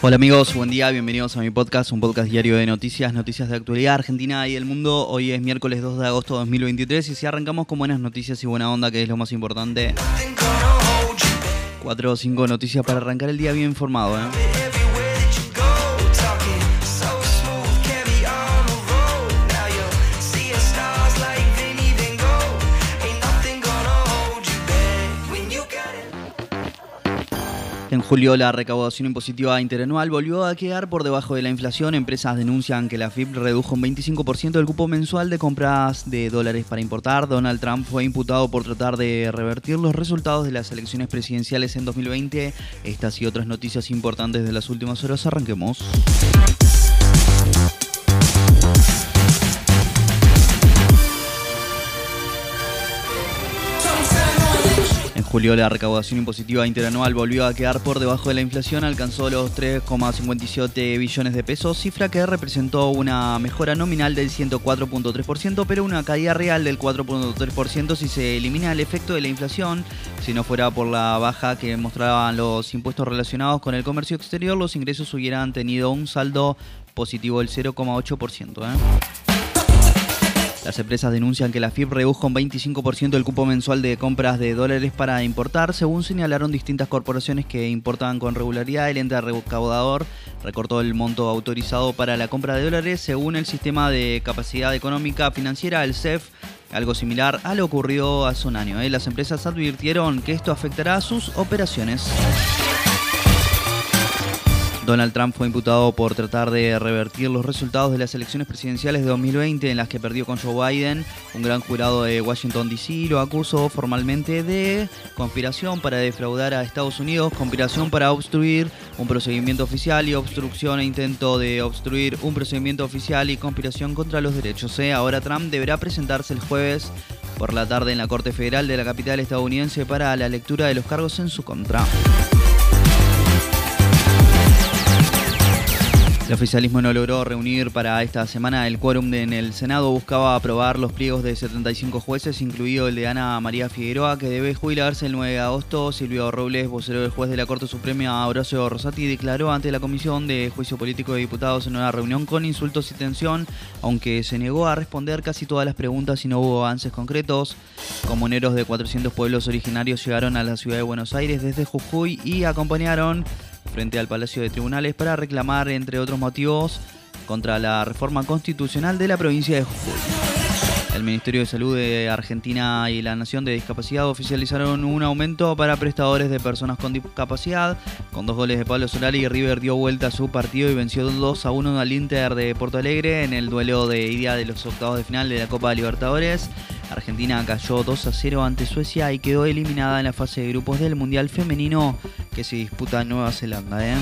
Hola amigos, buen día, bienvenidos a mi podcast, un podcast diario de noticias, noticias de actualidad argentina y del mundo. Hoy es miércoles 2 de agosto de 2023 y si arrancamos con buenas noticias y buena onda, que es lo más importante. Cuatro o cinco noticias para arrancar el día bien informado. ¿eh? En julio la recaudación impositiva interanual volvió a quedar por debajo de la inflación. Empresas denuncian que la FIP redujo un 25% del cupo mensual de compras de dólares para importar. Donald Trump fue imputado por tratar de revertir los resultados de las elecciones presidenciales en 2020. Estas y otras noticias importantes de las últimas horas arranquemos. Julio la recaudación impositiva interanual volvió a quedar por debajo de la inflación, alcanzó los 3,57 billones de pesos, cifra que representó una mejora nominal del 104.3%, pero una caída real del 4.3% si se elimina el efecto de la inflación. Si no fuera por la baja que mostraban los impuestos relacionados con el comercio exterior, los ingresos hubieran tenido un saldo positivo del 0,8%. Las empresas denuncian que la FIP redujo un 25% el cupo mensual de compras de dólares para importar, según señalaron distintas corporaciones que importan con regularidad. El ente recaudador recortó el monto autorizado para la compra de dólares según el sistema de capacidad económica financiera, el CEF, algo similar a lo ocurrido hace un año. ¿eh? Las empresas advirtieron que esto afectará a sus operaciones. Donald Trump fue imputado por tratar de revertir los resultados de las elecciones presidenciales de 2020 en las que perdió con Joe Biden. Un gran jurado de Washington, D.C. lo acusó formalmente de conspiración para defraudar a Estados Unidos, conspiración para obstruir un procedimiento oficial y obstrucción e intento de obstruir un procedimiento oficial y conspiración contra los derechos. ¿eh? Ahora Trump deberá presentarse el jueves por la tarde en la Corte Federal de la capital estadounidense para la lectura de los cargos en su contra. El oficialismo no logró reunir para esta semana el quórum en el Senado. Buscaba aprobar los pliegos de 75 jueces, incluido el de Ana María Figueroa, que debe jubilarse el 9 de agosto. Silvio Robles, vocero del juez de la Corte Suprema, Horacio Rosati, declaró ante la Comisión de Juicio Político de Diputados en una reunión con insultos y tensión, aunque se negó a responder casi todas las preguntas y no hubo avances concretos. Comuneros de 400 pueblos originarios llegaron a la ciudad de Buenos Aires desde Jujuy y acompañaron frente al Palacio de Tribunales para reclamar, entre otros motivos, contra la reforma constitucional de la provincia de Jujuy. El Ministerio de Salud de Argentina y la Nación de Discapacidad oficializaron un aumento para prestadores de personas con discapacidad. Con dos goles de Pablo Solari, River dio vuelta a su partido y venció 2 a 1 al Inter de Porto Alegre en el duelo de ida de los octavos de final de la Copa Libertadores. Argentina cayó 2 a 0 ante Suecia y quedó eliminada en la fase de grupos del Mundial Femenino que se disputa Nueva Zelanda. ¿eh?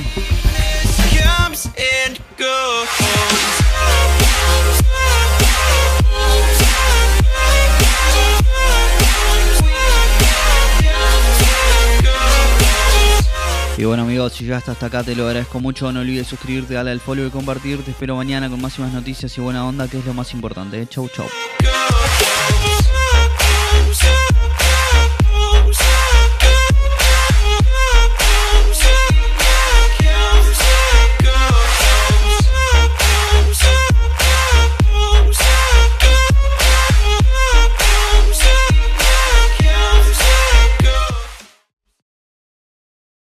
Y bueno amigos, si ya hasta acá te lo agradezco mucho, no olvides suscribirte, darle al follow y compartir. Te espero mañana con más y más noticias y buena onda, que es lo más importante. Chau chau.